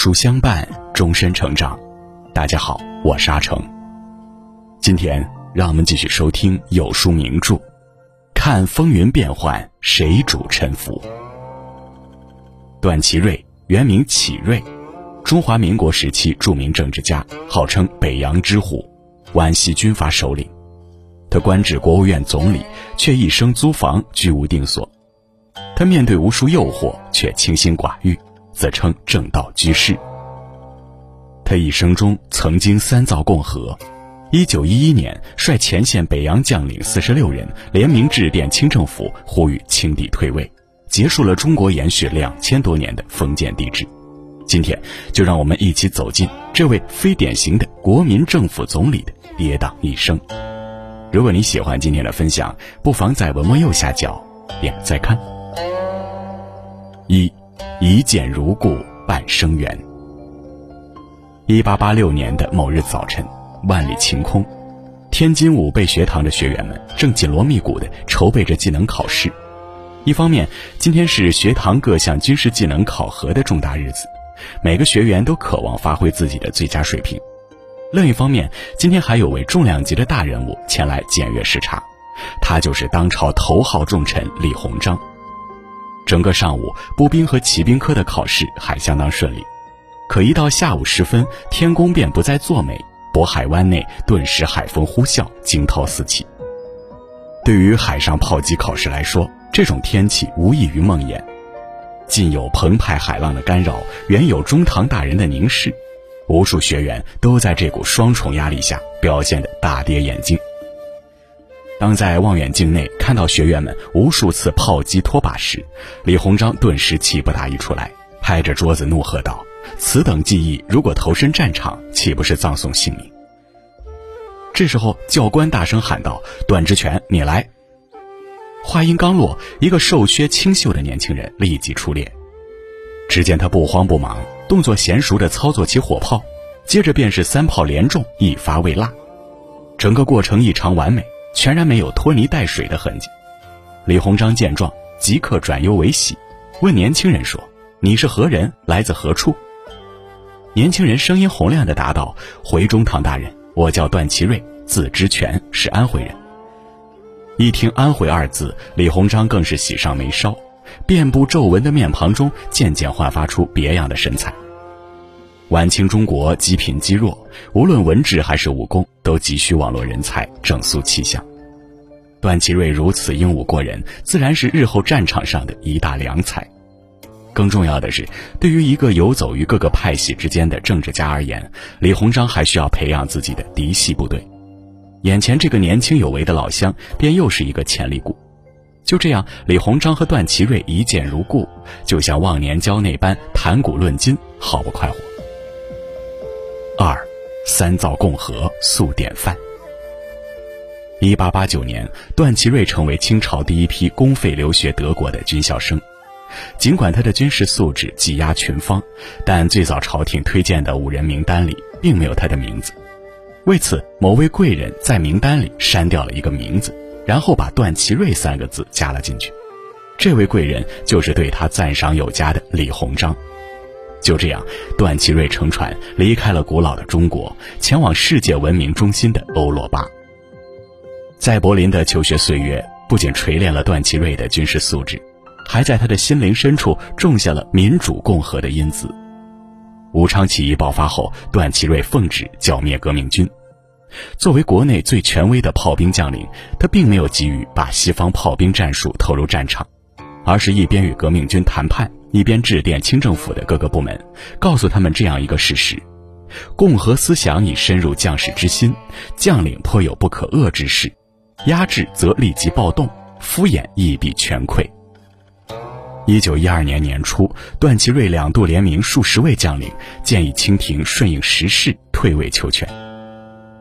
书相伴，终身成长。大家好，我是阿成。今天让我们继续收听有书名著，看风云变幻，谁主沉浮。段祺瑞原名启瑞，中华民国时期著名政治家，号称北洋之虎，皖系军阀首领。他官至国务院总理，却一生租房，居无定所。他面对无数诱惑，却清心寡欲。自称正道居士。他一生中曾经三造共和。一九一一年，率前线北洋将领四十六人联名致电清政府，呼吁清帝退位，结束了中国延续两千多年的封建帝制。今天，就让我们一起走进这位非典型的国民政府总理的跌宕一生。如果你喜欢今天的分享，不妨在文末右下角点个再看。一。一见如故，半生缘。一八八六年的某日早晨，万里晴空，天津武备学堂的学员们正紧锣密鼓地筹备着技能考试。一方面，今天是学堂各项军事技能考核的重大日子，每个学员都渴望发挥自己的最佳水平；另一方面，今天还有位重量级的大人物前来检阅视察，他就是当朝头号重臣李鸿章。整个上午，步兵和骑兵科的考试还相当顺利，可一到下午时分，天公便不再作美，渤海湾内顿时海风呼啸，惊涛四起。对于海上炮击考试来说，这种天气无异于梦魇，近有澎湃海浪的干扰，远有中堂大人的凝视，无数学员都在这股双重压力下表现得大跌眼镜。当在望远镜内看到学员们无数次炮击拖把时，李鸿章顿时气不打一处来，拍着桌子怒喝道：“此等技艺，如果投身战场，岂不是葬送性命？”这时候，教官大声喊道：“段之权，你来！”话音刚落，一个瘦削清秀的年轻人立即出列。只见他不慌不忙，动作娴熟地操作起火炮，接着便是三炮连中，一发未落，整个过程异常完美。全然没有拖泥带水的痕迹。李鸿章见状，即刻转忧为喜，问年轻人说：“你是何人？来自何处？”年轻人声音洪亮地答道：“回中堂大人，我叫段祺瑞，字之权，是安徽人。”一听“安徽”二字，李鸿章更是喜上眉梢，遍布皱纹的面庞中渐渐焕发出别样的神采。晚清中国积贫积弱，无论文治还是武功，都急需网络人才，整肃气象。段祺瑞如此英武过人，自然是日后战场上的一大良才。更重要的是，对于一个游走于各个派系之间的政治家而言，李鸿章还需要培养自己的嫡系部队。眼前这个年轻有为的老乡，便又是一个潜力股。就这样，李鸿章和段祺瑞一见如故，就像忘年交那般谈古论今，好不快活。二，三造共和塑典范。一八八九年，段祺瑞成为清朝第一批公费留学德国的军校生。尽管他的军事素质技压群芳，但最早朝廷推荐的五人名单里并没有他的名字。为此，某位贵人在名单里删掉了一个名字，然后把“段祺瑞”三个字加了进去。这位贵人就是对他赞赏有加的李鸿章。就这样，段祺瑞乘船离开了古老的中国，前往世界文明中心的欧罗巴。在柏林的求学岁月，不仅锤炼了段祺瑞的军事素质，还在他的心灵深处种下了民主共和的因子。武昌起义爆发后，段祺瑞奉旨剿灭革命军。作为国内最权威的炮兵将领，他并没有急于把西方炮兵战术投入战场，而是一边与革命军谈判。一边致电清政府的各个部门，告诉他们这样一个事实：共和思想已深入将士之心，将领颇有不可遏之势，压制则立即暴动，敷衍亦必全溃。一九一二年年初，段祺瑞两度联名数十位将领，建议清廷顺应时势，退位求全。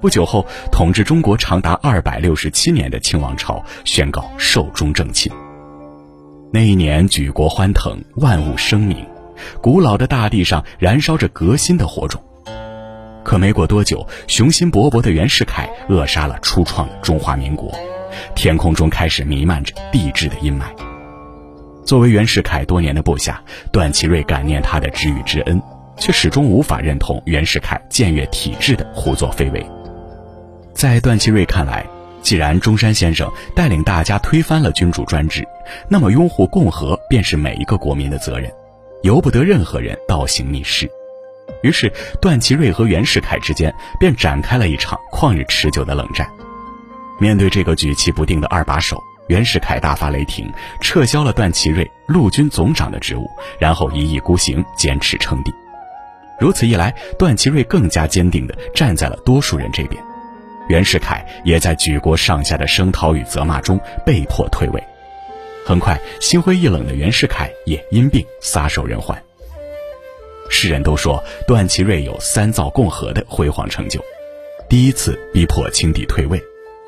不久后，统治中国长达二百六十七年的清王朝宣告寿终正寝。那一年，举国欢腾，万物生明，古老的大地上燃烧着革新的火种。可没过多久，雄心勃勃的袁世凯扼杀了初创的中华民国，天空中开始弥漫着帝制的阴霾。作为袁世凯多年的部下，段祺瑞感念他的知遇之恩，却始终无法认同袁世凯僭越体制的胡作非为。在段祺瑞看来，既然中山先生带领大家推翻了君主专制，那么拥护共和便是每一个国民的责任，由不得任何人倒行逆施。于是，段祺瑞和袁世凯之间便展开了一场旷日持久的冷战。面对这个举棋不定的二把手，袁世凯大发雷霆，撤销了段祺瑞陆军总长的职务，然后一意孤行，坚持称帝。如此一来，段祺瑞更加坚定地站在了多数人这边。袁世凯也在举国上下的声讨与责骂中被迫退位。很快，心灰意冷的袁世凯也因病撒手人寰。世人都说段祺瑞有三造共和的辉煌成就：第一次逼迫清帝退位，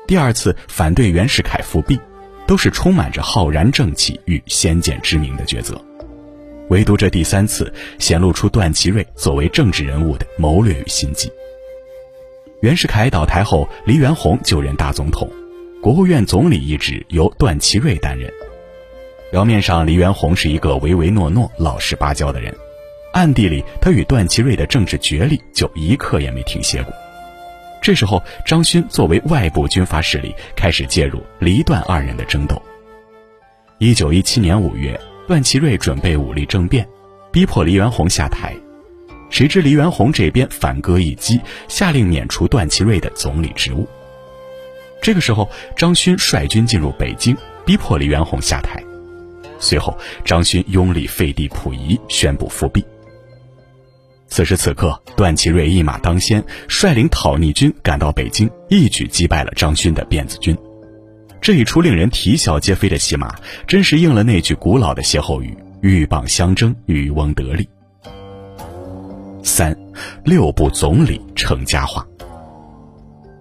第二次反对袁世凯复辟，都是充满着浩然正气与先见之明的抉择。唯独这第三次，显露出段祺瑞作为政治人物的谋略与心机。袁世凯倒台后，黎元洪就任大总统，国务院总理一职由段祺瑞担任。表面上，黎元洪是一个唯唯诺诺、老实巴交的人，暗地里他与段祺瑞的政治角力就一刻也没停歇过。这时候，张勋作为外部军阀势力开始介入黎段二人的争斗。一九一七年五月，段祺瑞准备武力政变，逼迫黎元洪下台。谁知黎元洪这边反戈一击，下令免除段祺瑞的总理职务。这个时候，张勋率军进入北京，逼迫黎元洪下台。随后，张勋拥立废帝溥仪，宣布复辟。此时此刻，段祺瑞一马当先，率领讨逆军赶到北京，一举击败了张勋的辫子军。这一出令人啼笑皆非的戏码，真是应了那句古老的歇后语：“鹬蚌相争，渔翁得利。”三，六部总理成佳话。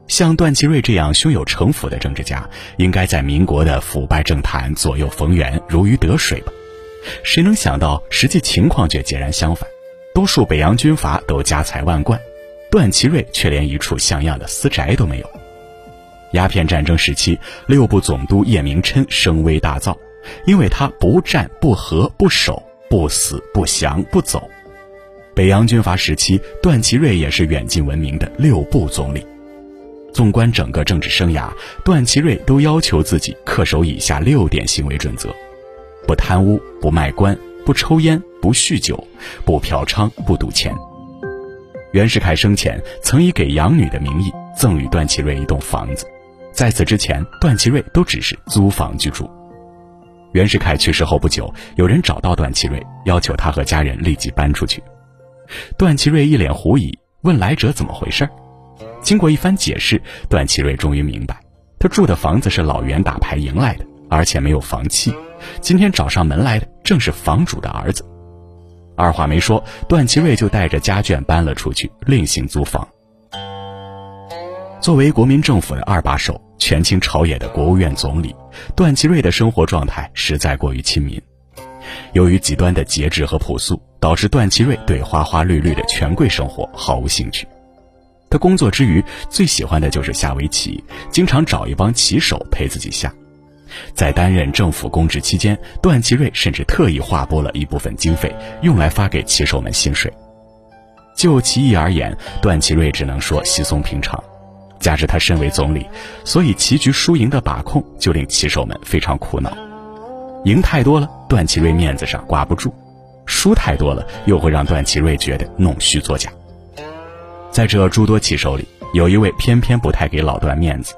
像段祺瑞这样胸有城府的政治家，应该在民国的腐败政坛左右逢源，如鱼得水吧？谁能想到实际情况却截然相反？多数北洋军阀都家财万贯，段祺瑞却连一处像样的私宅都没有。鸦片战争时期，六部总督叶明琛声威大噪，因为他不战不和不守不死不降不走。北洋军阀时期，段祺瑞也是远近闻名的六部总理。纵观整个政治生涯，段祺瑞都要求自己恪守以下六点行为准则：不贪污，不卖官，不抽烟，不酗酒，不嫖娼，不赌钱。袁世凯生前曾以给养女的名义赠予段祺瑞一栋房子，在此之前，段祺瑞都只是租房居住。袁世凯去世后不久，有人找到段祺瑞，要求他和家人立即搬出去。段祺瑞一脸狐疑，问来者怎么回事经过一番解释，段祺瑞终于明白，他住的房子是老袁打牌赢来的，而且没有房契。今天找上门来的正是房主的儿子。二话没说，段祺瑞就带着家眷搬了出去，另行租房。作为国民政府的二把手，权倾朝野的国务院总理，段祺瑞的生活状态实在过于亲民。由于极端的节制和朴素，导致段祺瑞对花花绿绿的权贵生活毫无兴趣。他工作之余最喜欢的就是下围棋，经常找一帮棋手陪自己下。在担任政府公职期间，段祺瑞甚至特意划拨了一部分经费，用来发给棋手们薪水。就棋艺而言，段祺瑞只能说稀松平常。加之他身为总理，所以棋局输赢的把控就令棋手们非常苦恼。赢太多了，段祺瑞面子上挂不住；输太多了，又会让段祺瑞觉得弄虚作假。在这诸多棋手里，有一位偏偏不太给老段面子，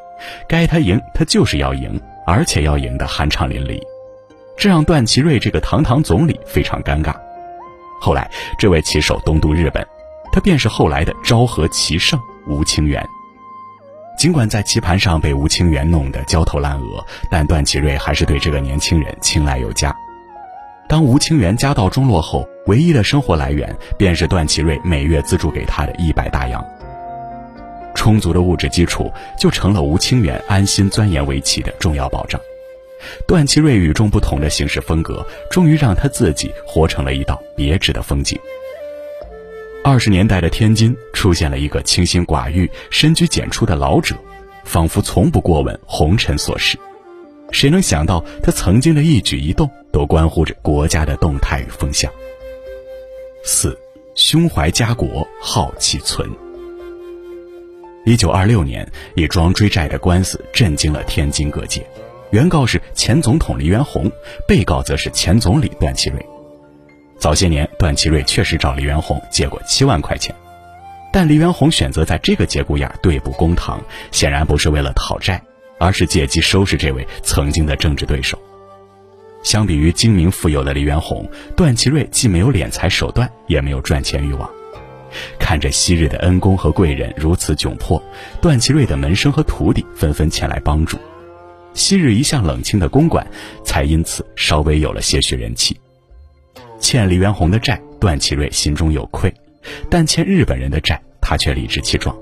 该他赢，他就是要赢，而且要赢得酣畅淋漓，这让段祺瑞这个堂堂总理非常尴尬。后来，这位棋手东渡日本，他便是后来的昭和棋圣吴清源。尽管在棋盘上被吴清源弄得焦头烂额，但段祺瑞还是对这个年轻人青睐有加。当吴清源家道中落后，唯一的生活来源便是段祺瑞每月资助给他的一百大洋。充足的物质基础就成了吴清源安心钻研围棋的重要保障。段祺瑞与众不同的行事风格，终于让他自己活成了一道别致的风景。二十年代的天津出现了一个清心寡欲、深居简出的老者，仿佛从不过问红尘琐事。谁能想到他曾经的一举一动都关乎着国家的动态与风向？四，胸怀家国浩气存。一九二六年，一桩追债的官司震惊了天津各界。原告是前总统黎元洪，被告则是前总理段祺瑞。早些年，段祺瑞确实找黎元洪借过七万块钱，但黎元洪选择在这个节骨眼对簿公堂，显然不是为了讨债，而是借机收拾这位曾经的政治对手。相比于精明富有的黎元洪，段祺瑞既没有敛财手段，也没有赚钱欲望。看着昔日的恩公和贵人如此窘迫，段祺瑞的门生和徒弟纷纷前来帮助，昔日一向冷清的公馆才因此稍微有了些许人气。欠黎元洪的债，段祺瑞心中有愧；但欠日本人的债，他却理直气壮。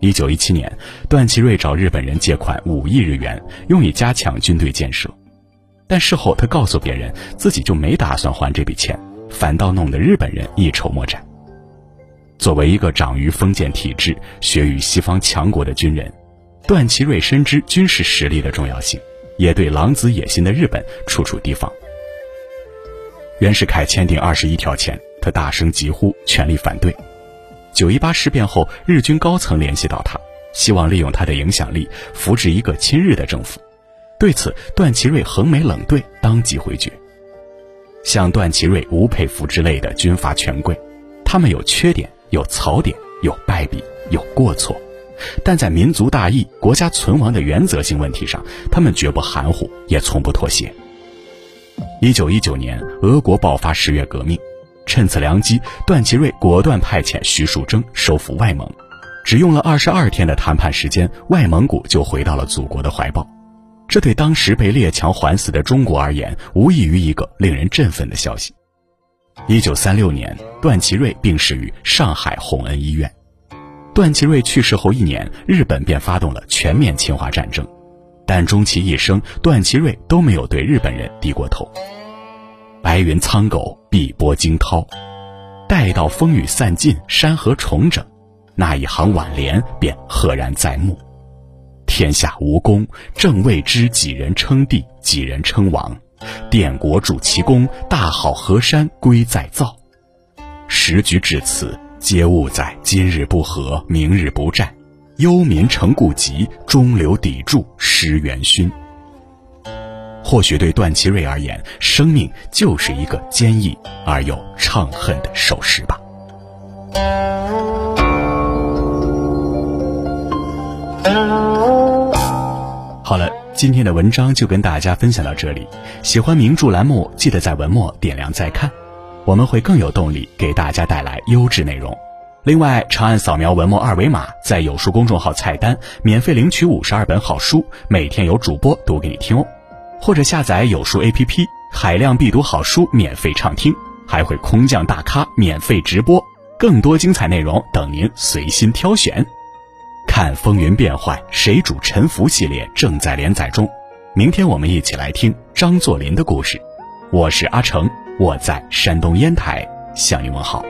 一九一七年，段祺瑞找日本人借款五亿日元，用以加强军队建设，但事后他告诉别人，自己就没打算还这笔钱，反倒弄得日本人一筹莫展。作为一个长于封建体制、学于西方强国的军人，段祺瑞深知军事实力的重要性，也对狼子野心的日本处处提防。袁世凯签订二十一条前，他大声疾呼，全力反对。九一八事变后，日军高层联系到他，希望利用他的影响力扶植一个亲日的政府。对此，段祺瑞横眉冷对，当即回绝。像段祺瑞、吴佩孚之类的军阀权贵，他们有缺点。有槽点，有败笔，有过错，但在民族大义、国家存亡的原则性问题上，他们绝不含糊，也从不妥协。一九一九年，俄国爆发十月革命，趁此良机，段祺瑞果断派遣徐树铮收复外蒙，只用了二十二天的谈判时间，外蒙古就回到了祖国的怀抱。这对当时被列强环死的中国而言，无异于一个令人振奋的消息。一九三六年，段祺瑞病逝于上海洪恩医院。段祺瑞去世后一年，日本便发动了全面侵华战争，但终其一生，段祺瑞都没有对日本人低过头。白云苍狗，碧波惊涛，待到风雨散尽，山河重整，那一行挽联便赫然在目：天下无功，正谓之几人称帝，几人称王。殿国主其功，大好河山归再造。时局至此，皆误在今日不和，明日不战。忧民成痼疾，中流砥柱失元勋。或许对段祺瑞而言，生命就是一个坚毅而又怅恨的守时吧。好了。今天的文章就跟大家分享到这里。喜欢名著栏目，记得在文末点亮再看，我们会更有动力给大家带来优质内容。另外，长按扫描文末二维码，在有书公众号菜单免费领取五十二本好书，每天有主播读给你听哦。或者下载有书 APP，海量必读好书免费畅听，还会空降大咖免费直播，更多精彩内容等您随心挑选。看风云变幻，谁主沉浮系列正在连载中。明天我们一起来听张作霖的故事。我是阿成，我在山东烟台向你问好。